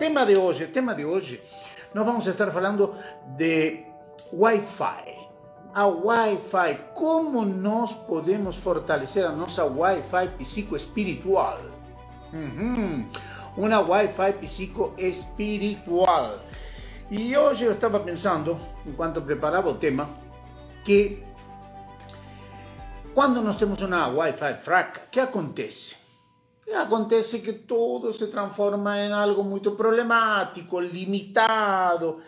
tema de hoje, tema de hoje, nós vamos estar falando de Wi-Fi. A Wi-Fi, como nós podemos fortalecer a nossa Wi-Fi psicoespiritual? Uhum. Uma Wi-Fi psicoespiritual. E hoje eu estava pensando, enquanto preparava o tema, que quando nós temos uma Wi-Fi fraca, o que acontece? Acontece que todo se transforma em algo muito problemático, limitado,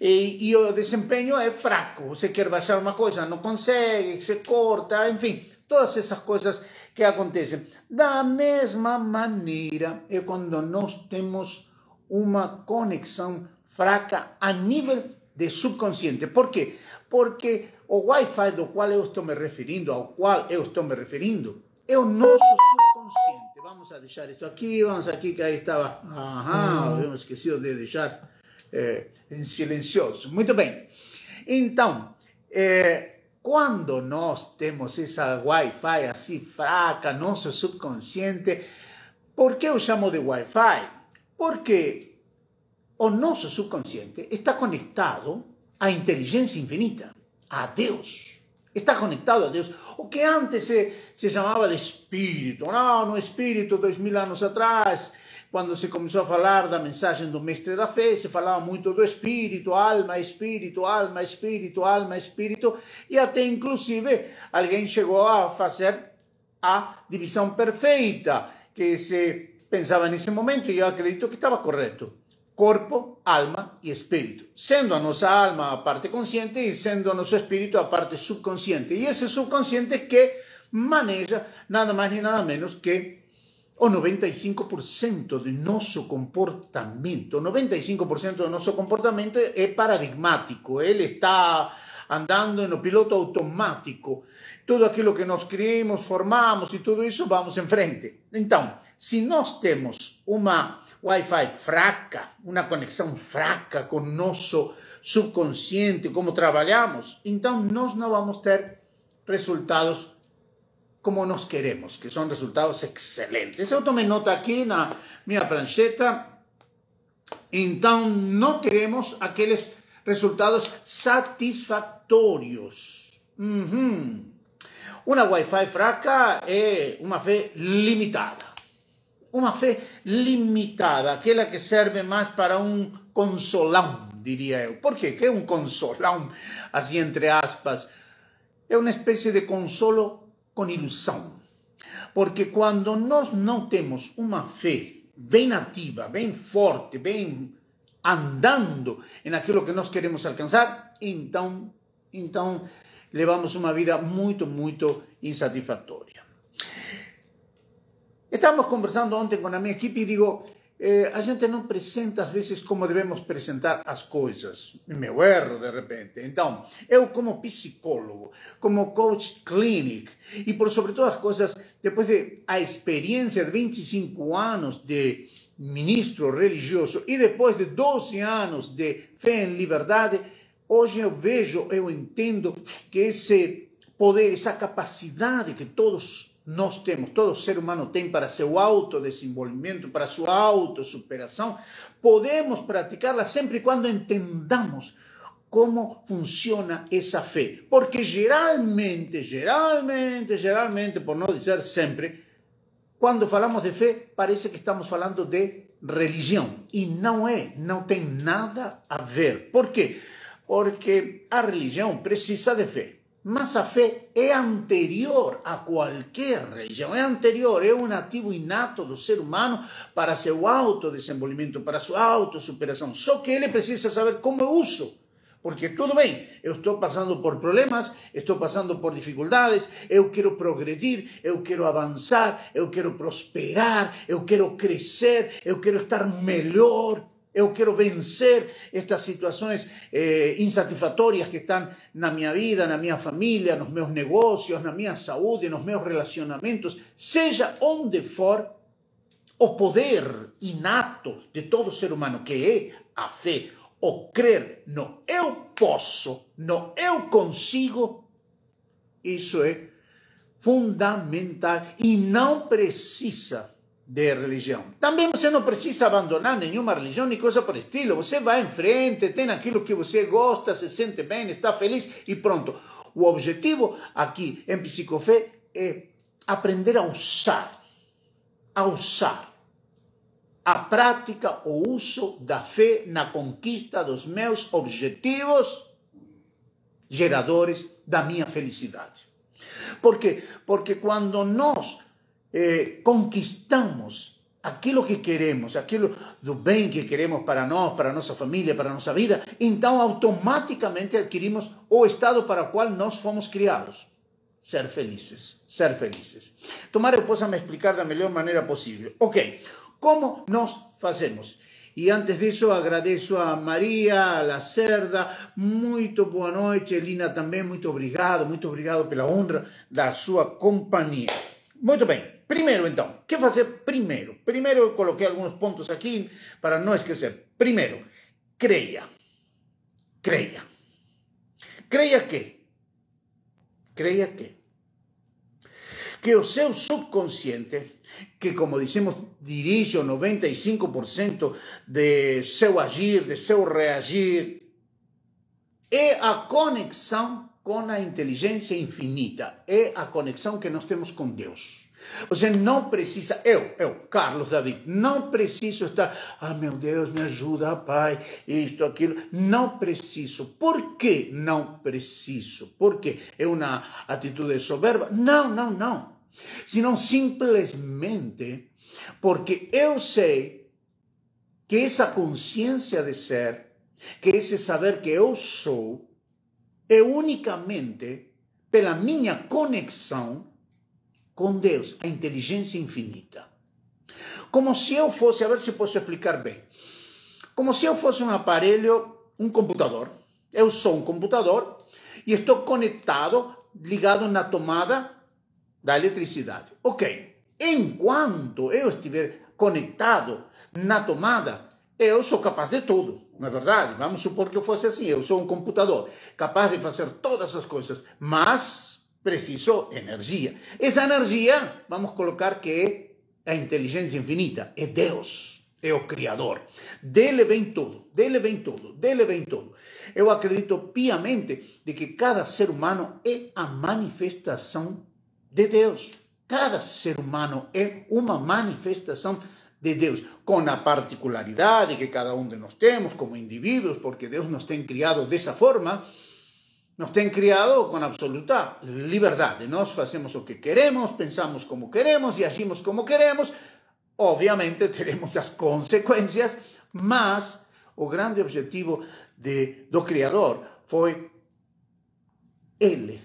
e, e o desempenho é fraco. Você quer baixar uma coisa, não consegue, se corta, enfim, todas essas coisas que acontecem. Da mesma maneira é quando nós temos uma conexão fraca a nível de subconsciente. Por quê? Porque o Wi-Fi do qual eu estou me referindo, ao qual eu estou me referindo, é o nosso subconsciente. Vamos a deixar isto aqui, vamos aqui que aí estava. Aham, habíamos esquecido de deixar eh, em silencioso. Muito bem. Então, eh, quando nós temos essa Wi-Fi assim fraca, nosso subconsciente, por que eu chamo de Wi-Fi? Porque o nosso subconsciente está conectado à inteligência infinita, a Deus. Está conectado a Deus. O que antes se, se chamava de espírito. Não, no espírito, dois mil anos atrás, quando se começou a falar da mensagem do mestre da fé, se falava muito do espírito, alma, espírito, alma, espírito, alma, espírito, e até inclusive alguém chegou a fazer a divisão perfeita, que se pensava nesse momento, e eu acredito que estava correto corpo, alma y espíritu, siendo nuestra alma a parte consciente y siendo nuestro espíritu a parte subconsciente. Y ese subconsciente que maneja nada más ni nada menos que o 95% de nuestro comportamiento. O 95% de nuestro comportamiento es paradigmático, él está andando en el piloto automático. Todo aquilo que nos creemos, formamos y todo eso, vamos en frente. Entonces, si nós temos Wi-Fi fraca, uma conexão fraca com nosso subconsciente, como trabalhamos, então nós não vamos ter resultados como nós queremos, que são resultados excelentes. Eu tomei nota aqui na minha prancheta, então não teremos aqueles resultados satisfatórios. Uhum. Uma Wi-Fi fraca é uma fé limitada uma fé limitada, aquela que serve mais para um consolão, diria eu. Por quê? Que é um consolão, assim entre aspas? É uma espécie de consolo com ilusão. Porque quando nós não temos uma fé bem ativa, bem forte, bem andando naquilo que nós queremos alcançar, então, então levamos uma vida muito, muito insatisfatória. Estávamos conversando ontem com a minha equipe e digo, eh, a gente não apresenta às vezes como devemos apresentar as coisas. Meu erro, de repente. Então, eu como psicólogo, como coach clinic, e por sobre todas as coisas, depois de a experiência de 25 anos de ministro religioso e depois de 12 anos de fé em liberdade, hoje eu vejo, eu entendo que esse poder, essa capacidade que todos nós temos, todo ser humano tem para seu autodesenvolvimento, para sua autossuperação, podemos praticá-la sempre quando entendamos como funciona essa fé. Porque geralmente, geralmente, geralmente, por não dizer sempre, quando falamos de fé, parece que estamos falando de religião. E não é, não tem nada a ver. Por quê? Porque a religião precisa de fé. Mas a fé é anterior a qualquer religião, é anterior, é um ativo inato do ser humano para seu autodesenvolvimento, para sua autossuperação. Só que ele precisa saber como eu uso. Porque tudo bem, eu estou passando por problemas, estou passando por dificuldades, eu quero progredir, eu quero avançar, eu quero prosperar, eu quero crescer, eu quero estar melhor, eu quero vencer estas situações eh, insatisfatórias que estão na minha vida, na minha família, nos meus negócios, na minha saúde, nos meus relacionamentos, seja onde for, o poder inato de todo ser humano, que é a fé, o crer no eu posso, no eu consigo, isso é fundamental e não precisa de religião. Também você não precisa abandonar nenhuma religião nem coisa por estilo. Você vai em frente, tem aquilo que você gosta, se sente bem, está feliz e pronto. O objetivo aqui em Psicofé é aprender a usar, a usar a prática, o uso da fé na conquista dos meus objetivos geradores da minha felicidade. Por quê? Porque quando nós eh, conquistamos aquilo que queremos, aquilo do bem que queremos para nós, para nossa família, para nossa vida, então automaticamente adquirimos o estado para o qual nós fomos criados. Ser felizes, ser felizes. Tomara eu me explicar da melhor maneira possível. Ok, como nós fazemos? E antes disso, agradeço a Maria Lacerda. Muito boa noite. Elina também, muito obrigado. Muito obrigado pela honra da sua companhia. Muito bem. Primeiro, então, que fazer primeiro? Primeiro, eu coloquei alguns pontos aqui para não esquecer. Primeiro, creia. Creia. Creia que? Creia que? Que o seu subconsciente, que como dizemos, dirige o 95% de seu agir, de seu reagir, é a conexão com a inteligência infinita, é a conexão que nós temos com Deus. Você não precisa, eu, eu, Carlos David, não preciso estar, ah, meu Deus, me ajuda, Pai, isto, aquilo. Não preciso. Por que não preciso? Porque é uma atitude soberba? Não, não, não. Senão simplesmente porque eu sei que essa consciência de ser, que esse saber que eu sou, é unicamente pela minha conexão com Deus, a inteligência infinita. Como se eu fosse, a ver se posso explicar bem, como se eu fosse um aparelho, um computador. Eu sou um computador e estou conectado, ligado na tomada da eletricidade. Ok. Enquanto eu estiver conectado na tomada, eu sou capaz de tudo, não é verdade? Vamos supor que eu fosse assim, eu sou um computador, capaz de fazer todas as coisas, mas preciso energia. Essa energia, vamos colocar que é a inteligência infinita, é Deus, é o Criador. Dele vem tudo, dele vem tudo, dele vem tudo. Eu acredito piamente de que cada ser humano é a manifestação de Deus. Cada ser humano é uma manifestação de Deus, com a particularidade que cada um de nós temos como indivíduos, porque Deus nos tem criado dessa forma, nos ten criado con absoluta liberdade. Nós facemos o que queremos, pensamos como queremos e agimos como queremos. Obviamente teremos as consecuencias, mas o grande objetivo de, do Criador foi Ele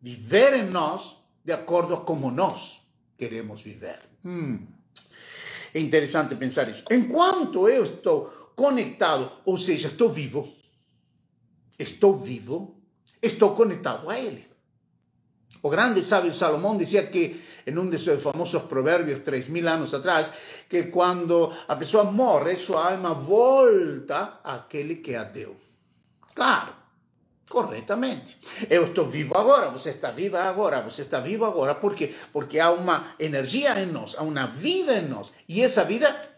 viver em nós de acordo a como nós queremos viver. Hum. É interessante pensar isso. Enquanto eu estou conectado, ou seja, estou vivo, estou vivo, estou conectado a Ele. O grande sábio Salomón decía que en un de sus famosos proverbios tres mil años atrás, que cuando a pessoa morre, su alma volta àquele que a deu. Claro, corretamente. Eu estou vivo agora, você está viva agora, você está vivo agora. Por quê? Porque há uma energia em nós, há uma vida em nós. E essa vida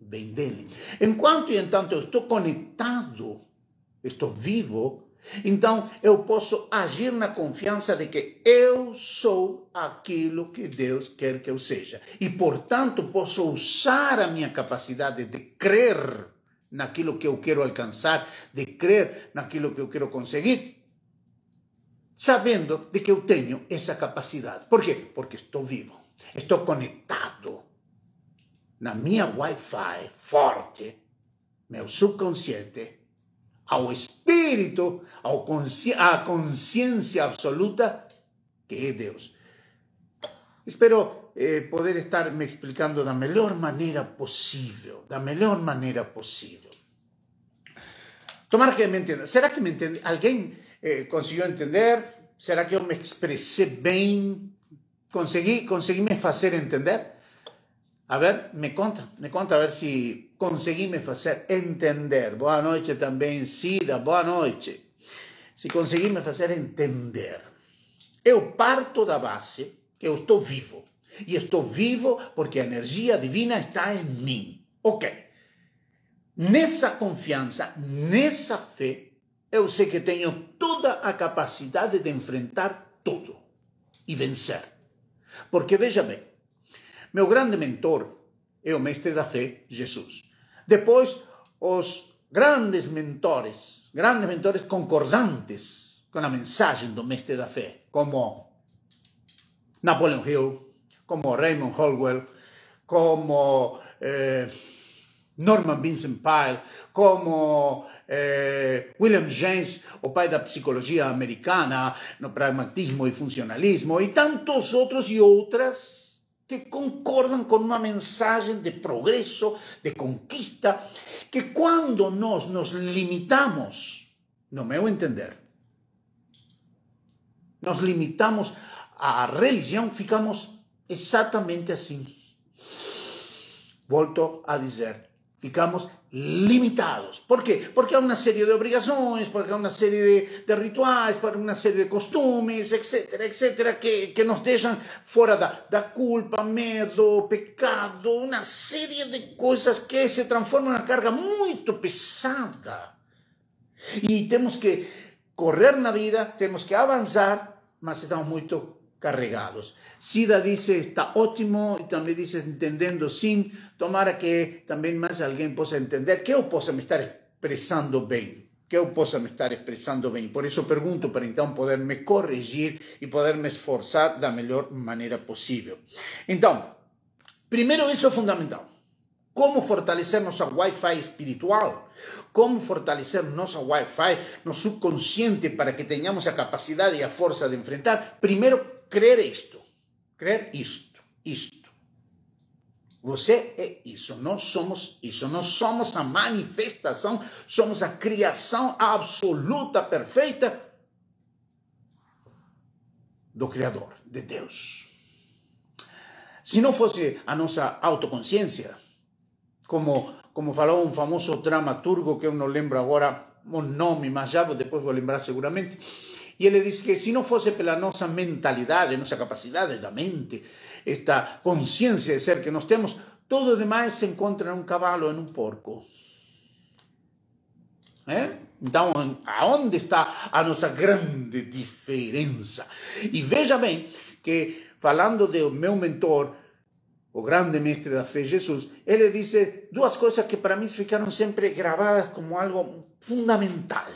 vem dele. Enquanto e entanto eu estou conectado, estou vivo, então, eu posso agir na confiança de que eu sou aquilo que Deus quer que eu seja. E, portanto, posso usar a minha capacidade de crer naquilo que eu quero alcançar, de crer naquilo que eu quero conseguir, sabendo de que eu tenho essa capacidade. Por quê? Porque estou vivo, estou conectado na minha Wi-Fi forte, meu subconsciente ao espírito, consci à consciência absoluta que é Deus. Espero eh, poder estar me explicando da melhor maneira possível, da melhor maneira possível. Tomara que me entenda. Será que me entende? Alguém eh, conseguiu entender? Será que eu me expressei bem? Consegui, consegui me fazer entender? A ver, me conta, me conta a ver se consegui me fazer entender. Boa noite também, Cida, boa noite. Se consegui me fazer entender. Eu parto da base que eu estou vivo. E estou vivo porque a energia divina está em mim. Ok. Nessa confiança, nessa fé, eu sei que tenho toda a capacidade de enfrentar tudo e vencer. Porque veja bem, meu grande mentor é o mestre da fé, Jesus. Depois, os grandes mentores, grandes mentores concordantes com a mensagem do mestre da fé, como Napoleon Hill, como Raymond Holwell, como eh, Norman Vincent Peale, como eh, William James, o pai da psicologia americana, no pragmatismo e funcionalismo, e tantos outros e outras que concordam com uma mensagem de progresso, de conquista, que quando nós nos limitamos, no meu entender, nos limitamos à religião, ficamos exatamente assim. Volto a dizer, ficamos limitados. ¿Por qué? Porque hay una serie de obligaciones, porque hay una serie de, de rituales, porque una serie de costumes, etcétera, etcétera, que, que nos dejan fuera da, da culpa, medo, pecado, una serie de cosas que se transforman en una carga muy pesada. Y tenemos que correr na vida, tenemos que avanzar, mas estamos muy carregados. Sida dice, está ótimo, y también dice, entendiendo sin, tomara que también más alguien pueda entender, que pueda me estar expresando bien, que pueda me estar expresando bien. Por eso pregunto, para entonces poderme corregir y poderme esforzar da mejor manera posible. Entonces, primero eso es fundamental. Como fortalecer nossa Wi-Fi espiritual, como fortalecer nossa Wi-Fi, no subconsciente para que tenhamos a capacidade e a força de enfrentar. Primeiro, crer isto, crer isto, isto. Você é isso, nós somos isso, nós somos a manifestação, somos a criação absoluta, perfeita do Criador, de Deus. Se não fosse a nossa autoconsciência, como, como falou um famoso dramaturgo que eu não lembro agora o nome, mas já depois vou lembrar seguramente, e ele diz que se não fosse pela nossa mentalidade, nossa capacidade da mente, esta consciência de ser que nós temos, todo demais se encontra em um cavalo, em um porco. É? Então, aonde está a nossa grande diferença? E veja bem que, falando do meu mentor, o grande mestre da fé, Jesus, ele disse duas coisas que para mim ficaram sempre gravadas como algo fundamental.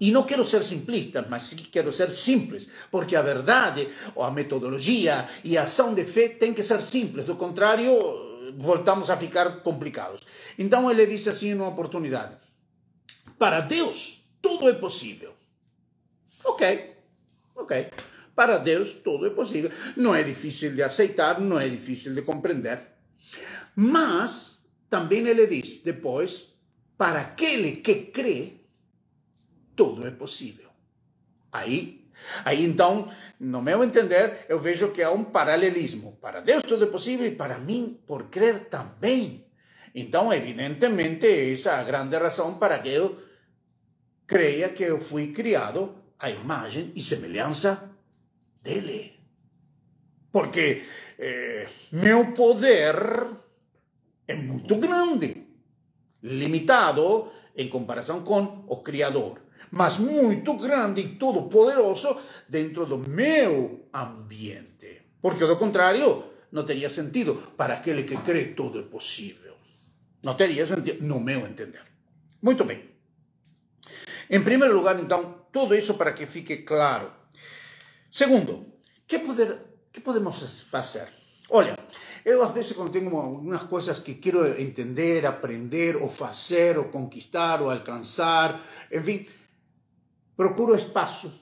E não quero ser simplista, mas sim quero ser simples, porque a verdade, ou a metodologia e a ação de fé tem que ser simples, do contrário, voltamos a ficar complicados. Então ele disse assim numa oportunidade: Para Deus, tudo é possível. Ok, ok. Para Deus, tudo é possível. Não é difícil de aceitar, não é difícil de compreender. Mas, também ele diz depois, para aquele que crê, tudo é possível. Aí, aí então, no meu entender, eu vejo que há um paralelismo. Para Deus tudo é possível para mim, por crer também. Então, evidentemente, essa é a grande razão para que eu creia que eu fui criado à imagem e semelhança dele. Porque eh, meu poder é muito grande, limitado em comparação com o Criador, mas muito grande e todo-poderoso dentro do meu ambiente. Porque, do contrário, não teria sentido. Para aquele que crê, tudo é possível. Não teria sentido, no meu entender. Muito bem. Em primeiro lugar, então, tudo isso para que fique claro. Segundo, que, poder, que podemos fazer? Olha, eu às vezes quando tenho algumas coisas que quero entender, aprender, ou fazer, ou conquistar, ou alcançar, enfim, procuro espaço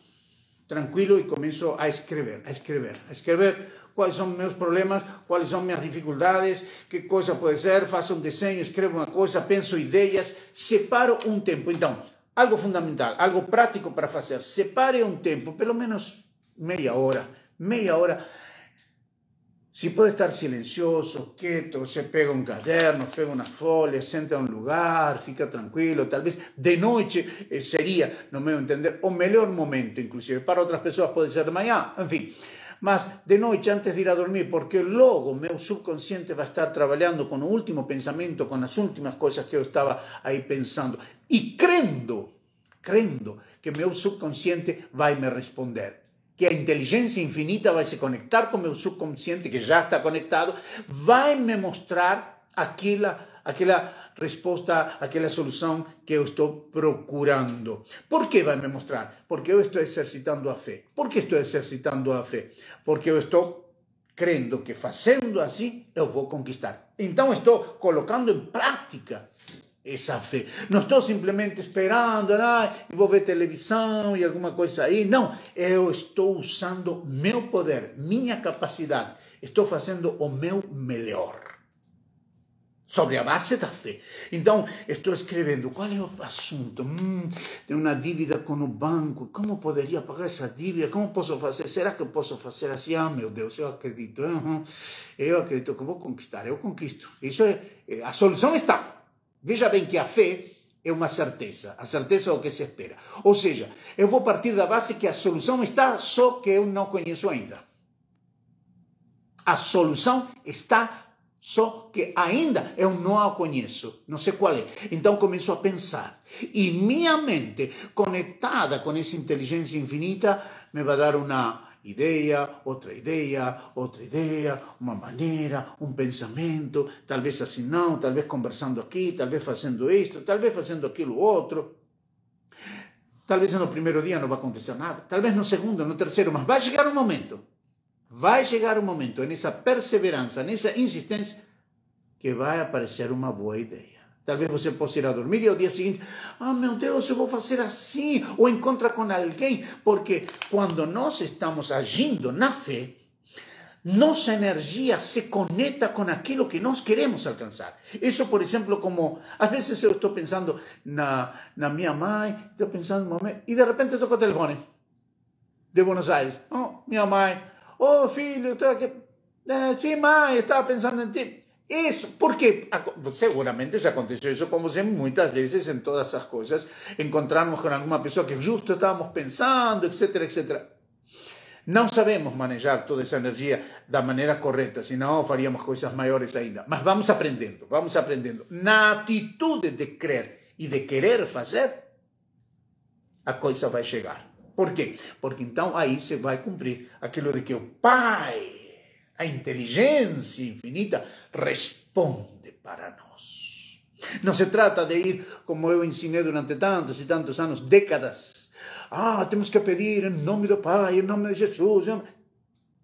tranquilo e começo a escrever, a escrever, a escrever quais são meus problemas, quais são minhas dificuldades, que coisa pode ser, faço um desenho, escrevo uma coisa, penso ideias, separo um tempo. Então, algo fundamental, algo prático para fazer, separe um tempo, pelo menos meia hora, meia hora. Si puede estar silencioso, quieto, se pega un caderno, pega una folha, senta a un lugar, fica tranquilo, tal vez de noche eh, sería, no me voy a entender, o mejor momento inclusive. Para otras personas puede ser de mañana, en fin. Mas de noite, antes de ir a dormir, porque logo meu subconsciente vai estar trabalhando com o último pensamento, com as últimas coisas que eu estava aí pensando, e crendo, crendo que meu subconsciente vai me responder. Que a inteligência infinita vai se conectar com meu subconsciente, que já está conectado, vai me mostrar aquela, aquela resposta àquela solução que eu estou procurando. Por que vai me mostrar? Porque eu estou exercitando a fé. Por que estou exercitando a fé? Porque eu estou crendo que fazendo assim eu vou conquistar. Então estou colocando em prática essa fé. Não estou simplesmente esperando, ah, vou ver televisão e alguma coisa aí. Não, eu estou usando meu poder, minha capacidade. Estou fazendo o meu melhor sobre a base da fé. Então, estou escrevendo qual é o assunto. Hum, tenho uma dívida com o banco. Como poderia pagar essa dívida? Como posso fazer? Será que eu posso fazer assim? Ah, meu Deus, eu acredito. Eu acredito que vou conquistar. Eu conquisto. Isso é, a solução está. Veja bem que a fé é uma certeza. A certeza é o que se espera. Ou seja, eu vou partir da base que a solução está, só que eu não conheço ainda. A solução está só que ainda eu não a conheço, não sei qual é. Então começo a pensar. E minha mente, conectada com essa inteligência infinita, me vai dar uma ideia, outra ideia, outra ideia, uma maneira, um pensamento, talvez assim não, talvez conversando aqui, talvez fazendo isto, talvez fazendo aquilo outro. Talvez no primeiro dia não vai acontecer nada, talvez no segundo, no terceiro, mas vai chegar um momento vai chegar um momento, nessa perseverança, nessa insistência, que vai aparecer uma boa ideia. Talvez você possa ir a dormir e ao dia seguinte, ah, meu Deus, eu vou fazer assim, ou encontra com alguém, porque quando nós estamos agindo na fé, nossa energia se conecta com aquilo que nós queremos alcançar. Isso, por exemplo, como às vezes eu estou pensando na, na minha mãe, estou pensando momento, e de repente toco o telefone de Buenos Aires. Oh, minha mãe, oh filho, estou aqui. Eh, sim, mãe, estava pensando em ti. Isso, porque seguramente já aconteceu isso com você muitas vezes em todas essas coisas. Encontrarmos com alguma pessoa que justo estávamos pensando, etc, etc. Não sabemos manejar toda essa energia da maneira correta, senão faríamos coisas maiores ainda. Mas vamos aprendendo, vamos aprendendo. Na atitude de crer e de querer fazer, a coisa vai chegar. Por quê? Porque então aí se vai cumprir aquilo de que o Pai, a inteligência infinita, responde para nós. Não se trata de ir, como eu ensinei durante tantos e tantos anos, décadas. Ah, temos que pedir em nome do Pai, em nome de Jesus.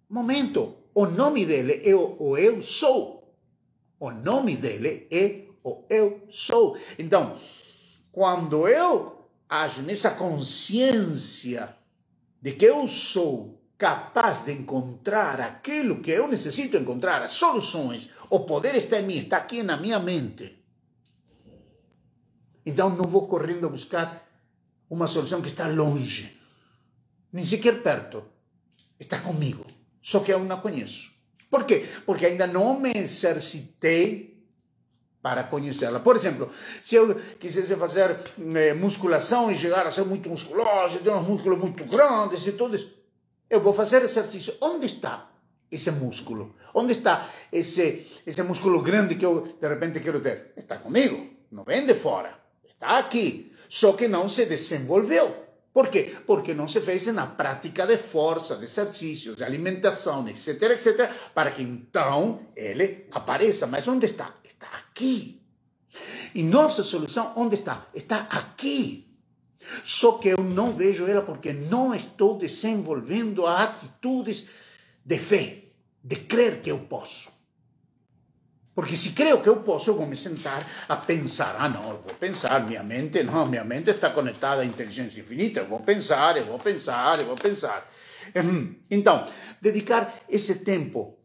Momento, o nome dele é o, o eu sou. O nome dele é o eu sou. Então, quando eu ajo nessa consciência de que eu sou capaz de encontrar aquilo que eu necessito encontrar, as soluções, o poder está em mim, está aqui na minha mente. Então não vou correndo a buscar uma solução que está longe, nem sequer perto. Está comigo, só que eu não a conheço. Por quê? Porque ainda não me exercitei para conhecê-la. Por exemplo, se eu quisesse fazer eh, musculação e chegar a ser muito musculoso, ter uns músculos muito grandes e tudo isso, eu vou fazer exercício. Onde está esse músculo? Onde está esse, esse músculo grande que eu de repente quero ter? Está comigo, não vem de fora, está aqui. Só que não se desenvolveu. Por quê? Porque não se fez na prática de força, de exercícios, de alimentação, etc, etc, para que então ele apareça. Mas onde está? Está aqui. E nossa solução, onde está? Está aqui. Só que eu não vejo ela porque não estou desenvolvendo atitudes de fé, de crer que eu posso. Porque se creio que eu posso, eu vou me sentar a pensar. Ah, não, eu vou pensar, minha mente, não, minha mente está conectada à inteligência infinita, eu vou pensar, eu vou pensar, eu vou pensar. Então, dedicar esse tempo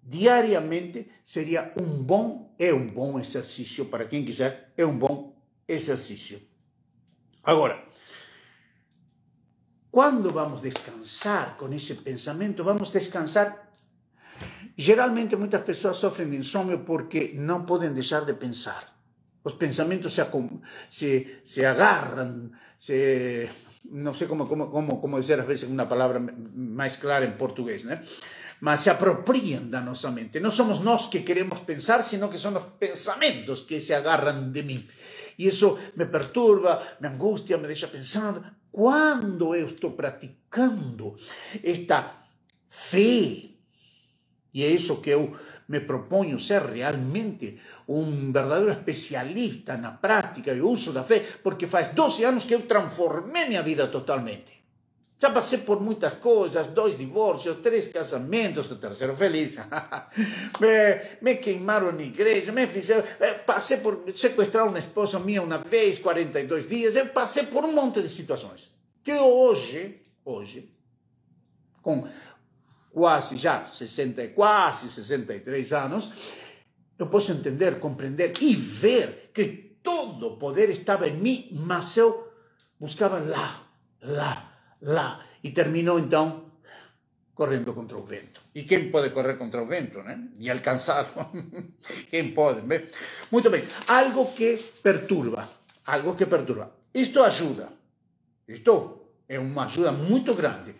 diariamente seria um bom, é um bom exercício para quem quiser, é um bom exercício. Agora, quando vamos descansar com esse pensamento, vamos descansar Geralmente muitas pessoas sofrem de insônia porque não podem deixar de pensar. Os pensamentos se, se, se agarram, se, não sei como, como, como, como dizer às vezes uma palavra mais clara em português, né? Mas se apropriam da nossa mente. Não somos nós que queremos pensar, sino que são os pensamentos que se agarram de mim. E isso me perturba, me angustia, me deixa pensando. Quando eu estou praticando esta fé, e é isso que me proponho ser realmente um verdadeiro especialista na prática e uso da fé, porque faz 12 anos que eu transformei minha vida totalmente. Já passei por muitas coisas, dois divórcios, três casamentos, o terceiro feliz. me, me queimaram na igreja, me fizeram, eh, passei por sequestrar uma esposa minha uma vez, 42 dias, eu passei por um monte de situações. Que hoje, hoje, com quase já 60, quase 63 anos, eu posso entender, compreender e ver que todo o poder estava em mim, mas eu buscava lá, lá, lá. E terminou então correndo contra o vento. E quem pode correr contra o vento, né? E alcançá-lo? quem pode? Bem? Muito bem. Algo que perturba. Algo que perturba. Isto ajuda. Isto é uma ajuda muito grande.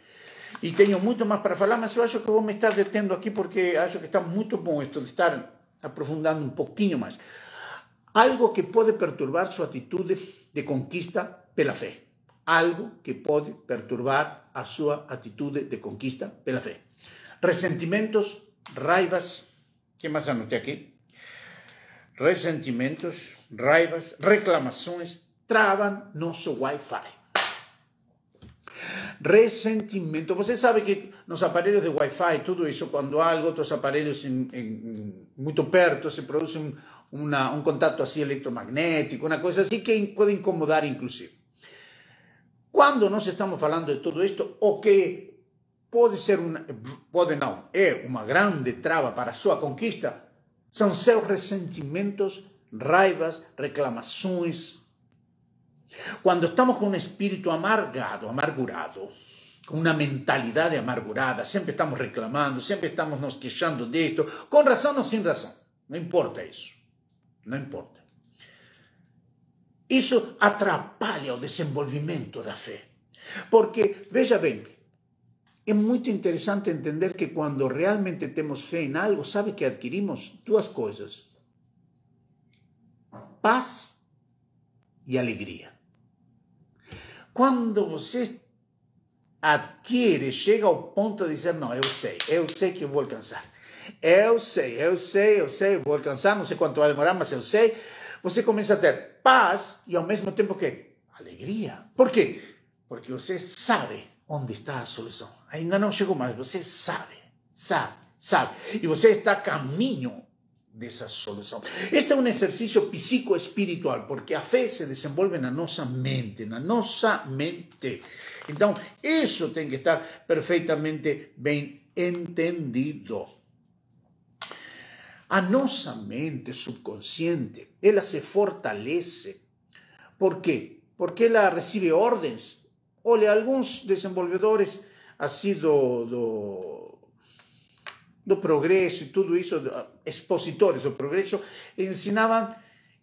E tenho muito mais para falar, mas eu acho que vou me estar detendo aqui porque acho que está muito bom isto de estar aprofundando um pouquinho mais. Algo que pode perturbar sua atitude de conquista pela fé algo que pode perturbar a sua atitude de conquista pela fé. Ressentimentos, raivas, que mais anotei aqui? Ressentimentos, raivas, reclamações travam nosso Wi-Fi. Ressentimento. Você sabe que nos aparelhos de Wi-Fi, tudo isso, quando há outros aparelhos em, em, muito perto, se produz um, uma, um contato assim eletromagnético, uma coisa assim que pode incomodar, inclusive. Quando nós estamos falando de tudo isto, o que pode ser uma, pode não, é uma grande trava para a sua conquista, são seus ressentimentos, raivas, reclamações. Quando estamos com um espírito amargado, amargurado, com uma mentalidade amargurada, sempre estamos reclamando, sempre estamos nos queixando disto, com razão ou sem razão, não importa isso, não importa. Isso atrapalha o desenvolvimento da fé. Porque, veja bem, é muito interessante entender que quando realmente temos fé em algo, sabe que adquirimos duas coisas: paz e alegria. Quando você adquire, chega ao ponto de dizer: Não, eu sei, eu sei que eu vou alcançar. Eu sei, eu sei, eu sei, eu vou alcançar, não sei quanto vai demorar, mas eu sei você começa a ter paz e ao mesmo tempo que alegria. Por quê? Porque você sabe onde está a solução. Ainda não chegou mais, você sabe, sabe, sabe. E você está a caminho dessa solução. Este é um exercício psicoespiritual, porque a fé se desenvolve na nossa mente, na nossa mente. Então, isso tem que estar perfeitamente bem entendido. A nossa mente subconsciente, ela se fortalece. Por quê? Porque ela recebe ordens. Olha, alguns desenvolvedores, assim do, do, do progresso e tudo isso, expositores do progresso, ensinavam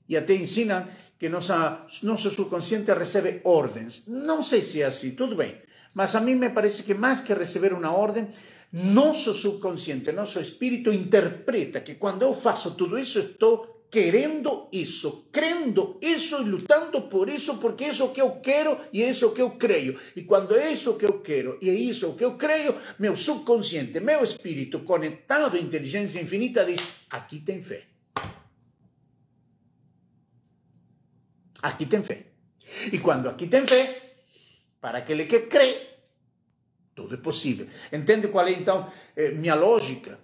e até ensinam que nossa, nosso subconsciente recebe ordens. Não sei se é assim, tudo bem. Mas a mim me parece que mais que receber uma ordem, nosso subconsciente, nosso espírito interpreta que quando eu faço tudo isso, estou querendo isso, crendo isso e lutando por isso, porque isso que eu quero e é isso que eu creio. E quando é isso que eu quero e é isso que eu creio, meu subconsciente, meu espírito conectado à inteligência infinita diz: aqui tem fé. Aqui tem fé. E quando aqui tem fé, para aquele que crê, tudo é. Entende qual é então eh, minha lógica?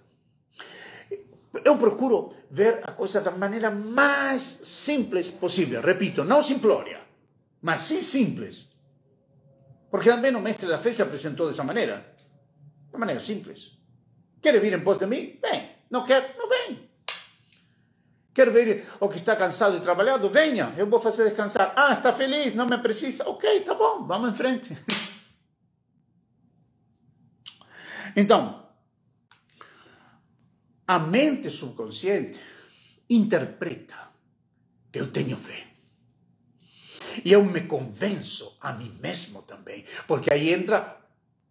Eu procuro ver a coisa da maneira mais simples possível. Repito, não simplória, mas sim simples. Porque também o mestre da fé se apresentou dessa maneira. De maneira simples. Quer vir em pós de mim? Vem. Não quer? Não vem. Quer ver o que está cansado e trabalhado? Venha, eu vou fazer descansar. Ah, está feliz, não me precisa? Ok, tá bom, vamos em frente. Então, a mente subconsciente interpreta que eu tenho fé. E eu me convenço a mim mesmo também, porque aí entra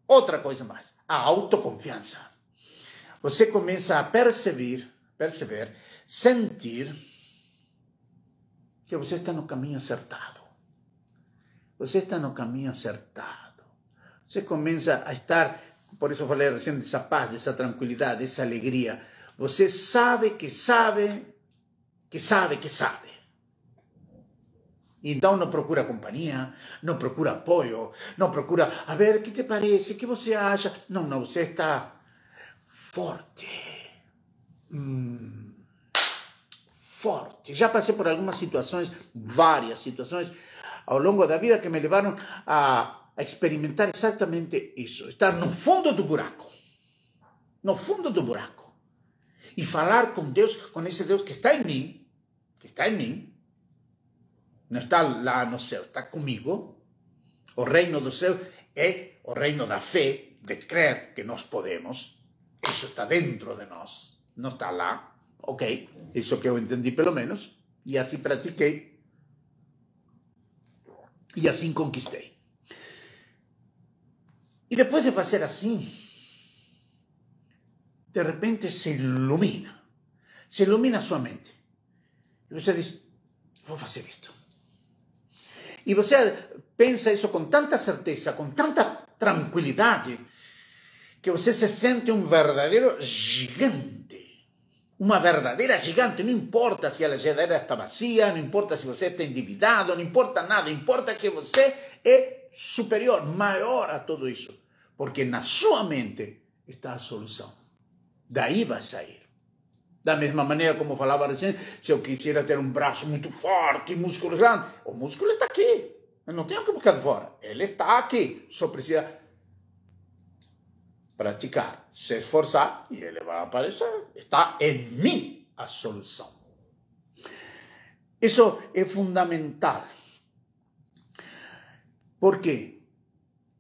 outra coisa mais, a autoconfiança. Você começa a perceber, perceber, sentir que você está no caminho acertado. Você está no caminho acertado. Você começa a estar, por isso falei recém dessa paz, dessa tranquilidade, dessa alegria. Você sabe que sabe, que sabe que sabe. Então não procura companhia, não procura apoio, não procura, a ver, o que te parece, que você acha? Não, não, você está forte. Hum, forte. Já passei por algumas situações, várias situações, ao longo da vida que me levaram a, a experimentar exatamente isso. Estar no fundo do buraco. No fundo do buraco. E falar com Deus, com esse Deus que está em mim, que está em mim, não está lá no céu, está comigo. O reino do céu é o reino da fé, de crer que nós podemos. Isso está dentro de nós, não está lá. Ok, isso que eu entendi pelo menos, e assim pratiquei, e assim conquistei. E depois de fazer assim, de repente se ilumina, se ilumina sua mente. E você diz: vou fazer isto. E você pensa isso com tanta certeza, com tanta tranquilidade, que você se sente um verdadeiro gigante. Uma verdadeira gigante. Não importa se a geladeira está vazia, não importa se você está endividado, não importa nada. Importa que você é superior, maior a tudo isso. Porque na sua mente está a solução. Daí vai sair. Da mesma maneira como falava recém, se eu quisera ter um braço muito forte, músculo grande, o músculo está aqui. Eu não que buscar de fora. Ele está aqui. Só precisa praticar, se esforçar e ele vai aparecer. Está em mim a solução. Isso é fundamental. Por quê?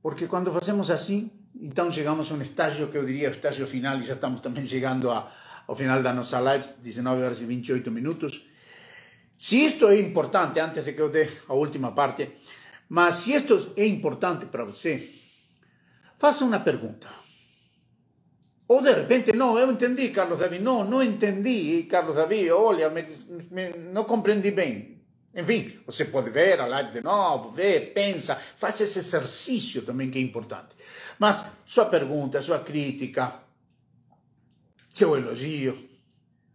Porque quando fazemos assim, então chegamos a um estágio que eu diria o estágio final, e já estamos também chegando a, ao final da nossa live, 19 horas e 28 minutos. Se isto é importante, antes de que eu dê a última parte, mas se isto é importante para você, faça uma pergunta. Ou de repente, não, eu entendi, Carlos Davi. Não, não entendi, Carlos Davi. Olha, me, me, não compreendi bem. Enfim, você pode ver a live de novo, ver, pensa, faça esse exercício também que é importante. Mas sua pergunta, sua crítica, seu elogio,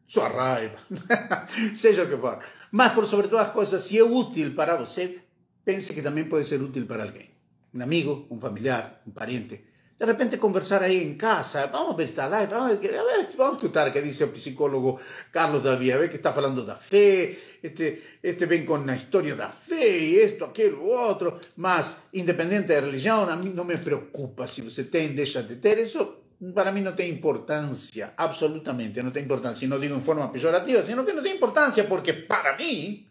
sua raiva, seja o que for. Mas, por sobre todas as coisas, se é útil para você, pense que também pode ser útil para alguém. Um amigo, um familiar, um parente. De repente conversar aí em casa, vamos ver esta live, vamos, a ver, vamos escutar o que diz o psicólogo Carlos Davi, a ver que está falando da fé, este, este vem com a história da fé, e isto, aquilo, outro, mas independente da religião, a mim não me preocupa se você tem, deixa de ter, isso para mim não tem importância, absolutamente não tem importância, e não digo em forma pejorativa, sino que não tem importância, porque para mim,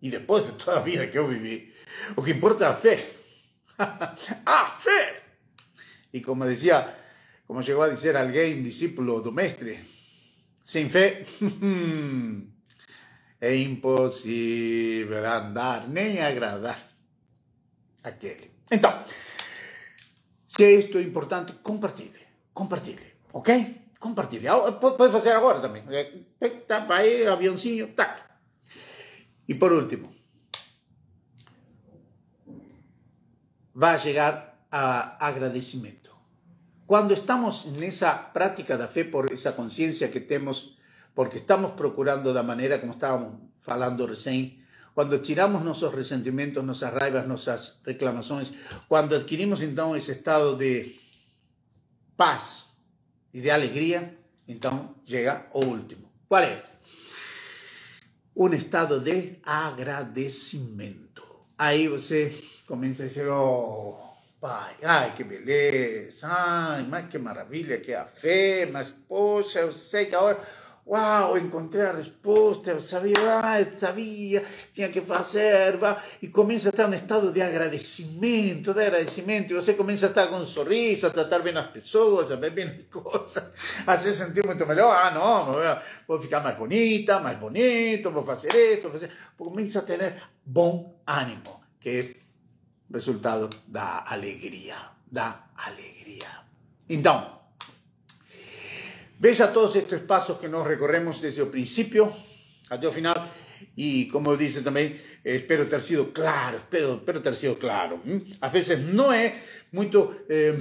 e depois de toda a vida que eu vivi, o que importa é a fé. a E como dizia, como chegou a dizer alguém, discípulo do mestre, sem fé é impossível andar nem agradar aquele. Então, se isto é importante, compartilhe, compartilhe, ok? Compartilhe. Pode fazer agora também. Tá, vai, aviãozinho, tac. E por último, vai chegar a agradecimento. Quando estamos nessa prática da fé, por essa consciência que temos, porque estamos procurando da maneira como estávamos falando recém, quando tiramos nossos ressentimentos, nossas raivas, nossas reclamações, quando adquirimos então esse estado de paz e de alegria, então chega o último. Qual é? Um estado de agradecimento. Aí você comienza a decir, oh, pai, ay, qué beleza, ay, mas que maravilha que a fé, mas poxa, eu sei que agora, uau, encontrei a resposta, eu sabia, ah, eu sabia, tinha que fazer, va, e começa a estar um estado de agradecimento, de agradecimento, e você começa a estar com um sorriso, a tratar bem as pessoas, a ver bem as coisas, a se sentir muito melhor, ah, não, vou ficar mais bonita, mais bonito, vou fazer isto, vou fazer... começa a ter bom ânimo que resultado da alegria, dá alegria. Então, veja todos estes passos que nós recorremos desde o princípio até o final y como dice también, espero ter sido claro, espero, espero ter sido claro. A veces no es muito... Eh,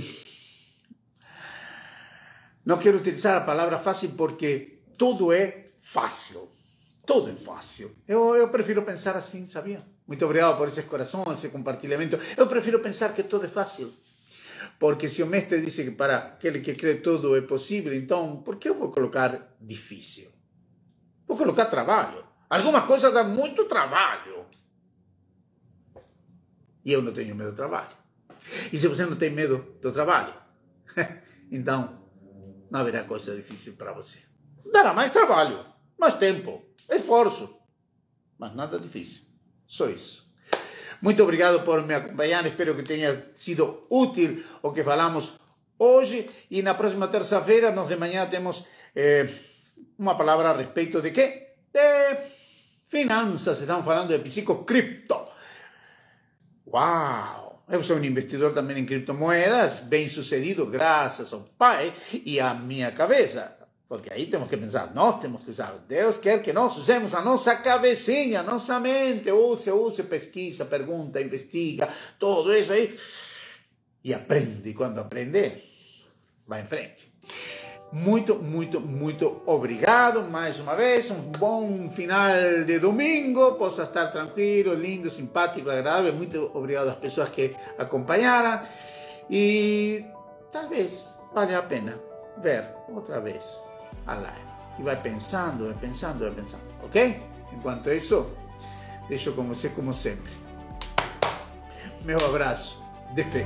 no quiero utilizar la palabra fácil porque todo es fácil. Todo es fácil. Yo, yo prefiero pensar así, ¿sabía? Muito obrigado por ese corazón, ese compartilhamento. Eu prefiro pensar que todo é fácil. Porque se o mestre dice que para aquele que crê todo é possível, então por que eu vou colocar difícil? Vou colocar trabalho. Algumas coisas dão muito trabalho. E eu não tenho medo do trabalho. E se você não tem medo do trabalho, então não haverá coisa difícil para você. Dará mais trabalho, mais tempo, esforço, mas nada difícil. Só isso. Muito obrigado por me acompanhar. Espero que tenha sido útil o que falamos hoje. E na próxima terça-feira, nós de manhã temos eh, uma palavra a respeito de quê? De finanças. Estamos falando de psicocripto. Uau! Eu sou um investidor também em criptomoedas, bem sucedido, graças ao Pai e à minha cabeça. Porque aí temos que pensar, nós temos que usar. Deus quer que nós usemos a nossa cabecinha, a nossa mente. Use, use, pesquisa, pergunta, investiga, tudo isso aí. E aprende. E quando aprende, vai em frente. Muito, muito, muito obrigado mais uma vez. Um bom final de domingo. Possa estar tranquilo, lindo, simpático, agradável. Muito obrigado às pessoas que acompanharam. E talvez valha a pena ver outra vez a live. E vai pensando, vai pensando, vai pensando, ok? Enquanto isso, deixo com você como sempre. Meu abraço de fé.